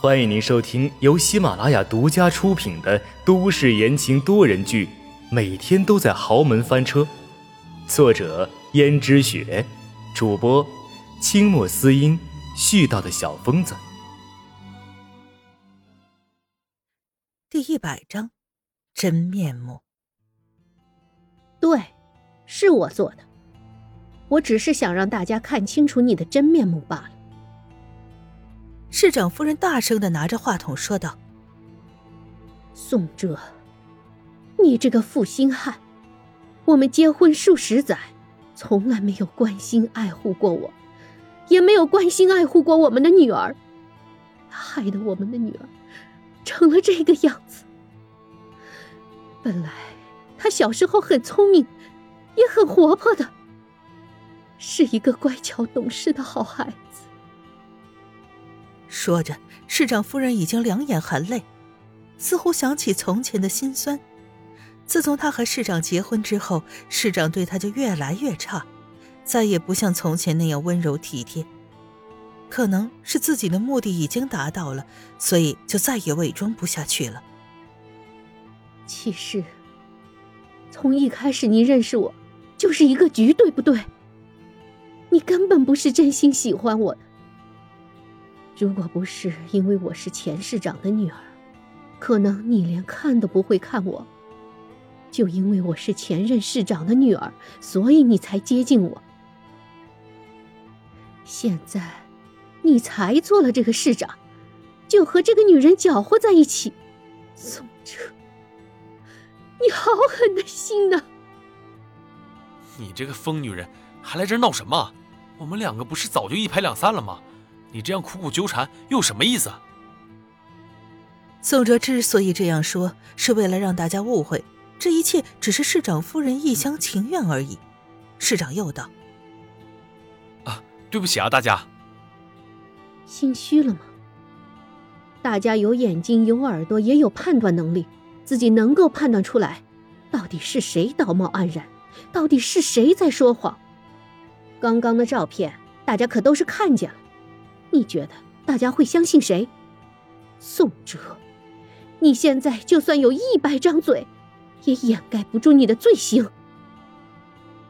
欢迎您收听由喜马拉雅独家出品的都市言情多人剧《每天都在豪门翻车》，作者：胭脂雪，主播：清墨思音，絮叨的小疯子。第一百章，真面目。对，是我做的。我只是想让大家看清楚你的真面目罢了。市长夫人大声的拿着话筒说道：“宋哲，你这个负心汉，我们结婚数十载，从来没有关心爱护过我，也没有关心爱护过我们的女儿，害得我们的女儿成了这个样子。本来她小时候很聪明，也很活泼的，是一个乖巧懂事的好孩子。”说着，市长夫人已经两眼含泪，似乎想起从前的心酸。自从她和市长结婚之后，市长对她就越来越差，再也不像从前那样温柔体贴。可能是自己的目的已经达到了，所以就再也伪装不下去了。其实，从一开始你认识我，就是一个局，对不对？你根本不是真心喜欢我。如果不是因为我是钱市长的女儿，可能你连看都不会看我。就因为我是前任市长的女儿，所以你才接近我。现在，你才做了这个市长，就和这个女人搅和在一起，宋哲，你好狠的心呐！你这个疯女人，还来这闹什么？我们两个不是早就一拍两散了吗？你这样苦苦纠缠又有什么意思？宋哲之所以这样说，是为了让大家误会，这一切只是市长夫人一厢情愿而已。市长又道：“啊，对不起啊，大家。心虚了吗？大家有眼睛、有耳朵，也有判断能力，自己能够判断出来，到底是谁道貌岸然，到底是谁在说谎。刚刚的照片，大家可都是看见了。”你觉得大家会相信谁？宋哲，你现在就算有一百张嘴，也掩盖不住你的罪行。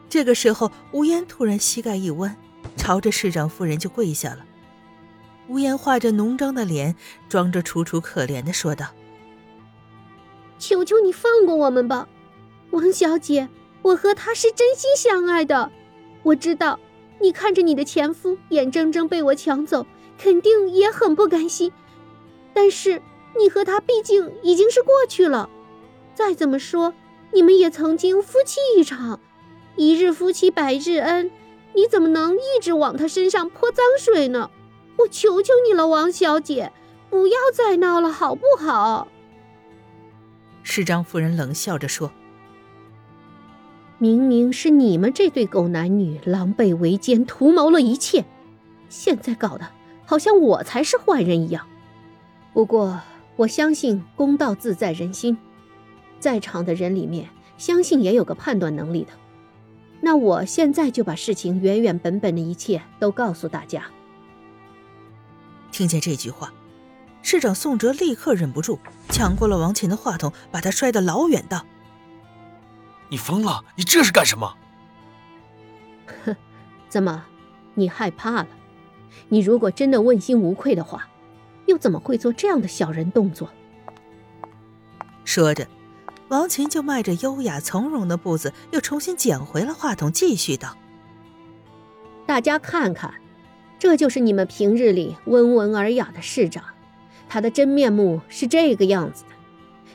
这个时候，吴烟突然膝盖一弯，朝着市长夫人就跪下了。吴烟画着浓妆的脸，装着楚楚可怜的说道：“求求你放过我们吧，王小姐，我和他是真心相爱的，我知道。”你看着你的前夫眼睁睁被我抢走，肯定也很不甘心。但是你和他毕竟已经是过去了，再怎么说，你们也曾经夫妻一场，一日夫妻百日恩，你怎么能一直往他身上泼脏水呢？我求求你了，王小姐，不要再闹了，好不好？市长夫人冷笑着说。明明是你们这对狗男女狼狈为奸，图谋了一切，现在搞得好像我才是坏人一样。不过我相信公道自在人心，在场的人里面，相信也有个判断能力的。那我现在就把事情原原本本的一切都告诉大家。听见这句话，市长宋哲立刻忍不住抢过了王琴的话筒，把他摔得老远，道。你疯了！你这是干什么？哼，怎么，你害怕了？你如果真的问心无愧的话，又怎么会做这样的小人动作？说着，王琴就迈着优雅从容的步子，又重新捡回了话筒，继续道：“大家看看，这就是你们平日里温文尔雅的市长，他的真面目是这个样子的。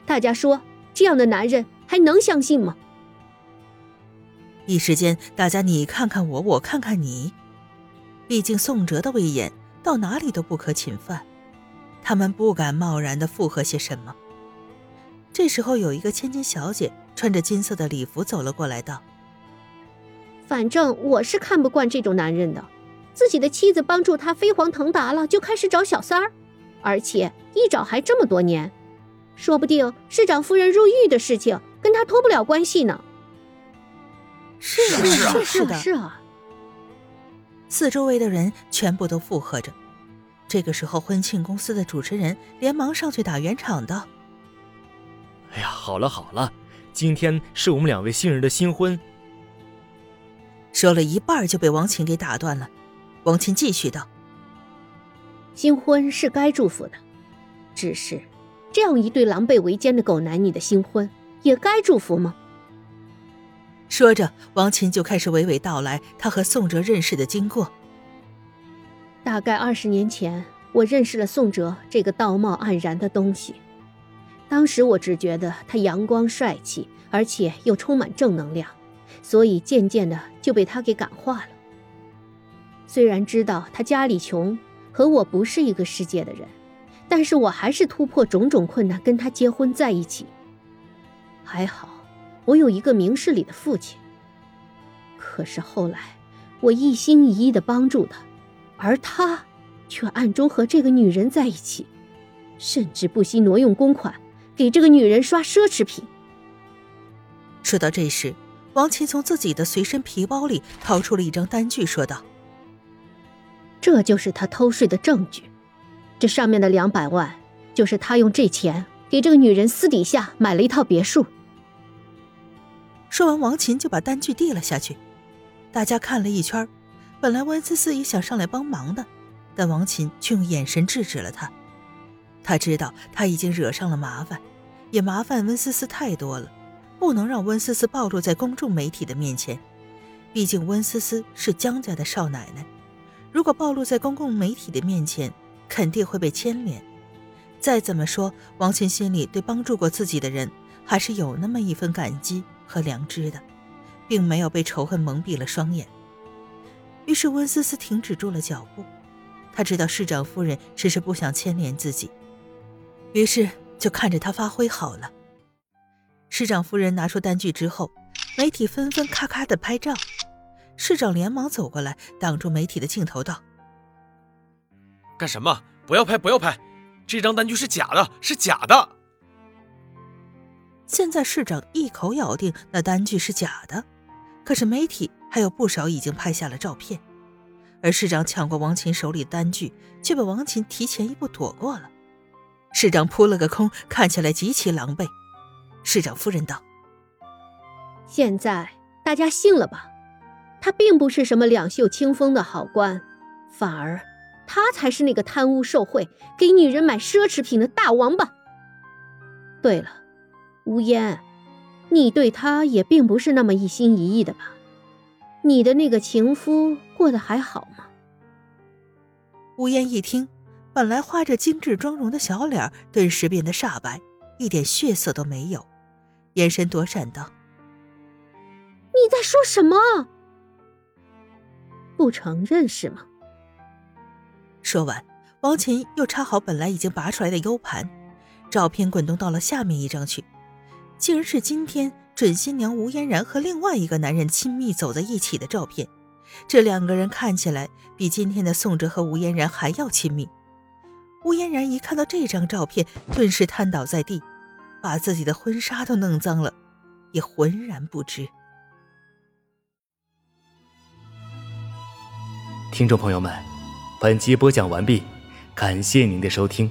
大家说，这样的男人还能相信吗？”一时间，大家你看看我，我看看你。毕竟宋哲的威严到哪里都不可侵犯，他们不敢贸然的附和些什么。这时候，有一个千金小姐穿着金色的礼服走了过来，道：“反正我是看不惯这种男人的，自己的妻子帮助他飞黄腾达了，就开始找小三儿，而且一找还这么多年，说不定市长夫人入狱的事情跟他脱不了关系呢。”是啊是啊是啊是啊！四周围的人全部都附和着，这个时候，婚庆公司的主持人连忙上去打圆场道：“哎呀，好了好了，今天是我们两位新人的新婚。”说了一半就被王琴给打断了。王琴继续道：“新婚是该祝福的，只是这样一对狼狈为奸的狗男女的新婚，也该祝福吗？”说着，王琴就开始娓娓道来他和宋哲认识的经过。大概二十年前，我认识了宋哲这个道貌岸然的东西。当时我只觉得他阳光帅气，而且又充满正能量，所以渐渐的就被他给感化了。虽然知道他家里穷，和我不是一个世界的人，但是我还是突破种种困难跟他结婚在一起。还好，我有一个明事理的父亲。可是后来，我一心一意的帮助他。而他，却暗中和这个女人在一起，甚至不惜挪用公款，给这个女人刷奢侈品。说到这时，王琴从自己的随身皮包里掏出了一张单据，说道：“这就是他偷税的证据，这上面的两百万，就是他用这钱给这个女人私底下买了一套别墅。”说完，王琴就把单据递了下去，大家看了一圈。本来温思思也想上来帮忙的，但王琴却用眼神制止了他。他知道他已经惹上了麻烦，也麻烦温思思太多了，不能让温思思暴露在公众媒体的面前。毕竟温思思是江家的少奶奶，如果暴露在公共媒体的面前，肯定会被牵连。再怎么说，王琴心里对帮助过自己的人还是有那么一份感激和良知的，并没有被仇恨蒙蔽了双眼。于是温思思停止住了脚步，她知道市长夫人只是不想牵连自己，于是就看着他发挥好了。市长夫人拿出单据之后，媒体纷纷咔咔的拍照，市长连忙走过来挡住媒体的镜头，道：“干什么？不要拍，不要拍！这张单据是假的，是假的！”现在市长一口咬定那单据是假的，可是媒体。还有不少已经拍下了照片，而市长抢过王琴手里的单据，却被王琴提前一步躲过了。市长扑了个空，看起来极其狼狈。市长夫人道：“现在大家信了吧？他并不是什么两袖清风的好官，反而他才是那个贪污受贿、给女人买奢侈品的大王八。对了，吴嫣，你对他也并不是那么一心一意的吧？”你的那个情夫过得还好吗？吴嫣一听，本来画着精致妆容的小脸顿时变得煞白，一点血色都没有，眼神躲闪道：“你在说什么？不承认是吗？”说完，王琴又插好本来已经拔出来的 U 盘，照片滚动到了下面一张去，竟然是今天。准新娘吴嫣然和另外一个男人亲密走在一起的照片，这两个人看起来比今天的宋哲和吴嫣然还要亲密。吴嫣然一看到这张照片，顿时瘫倒在地，把自己的婚纱都弄脏了，也浑然不知。听众朋友们，本集播讲完毕，感谢您的收听。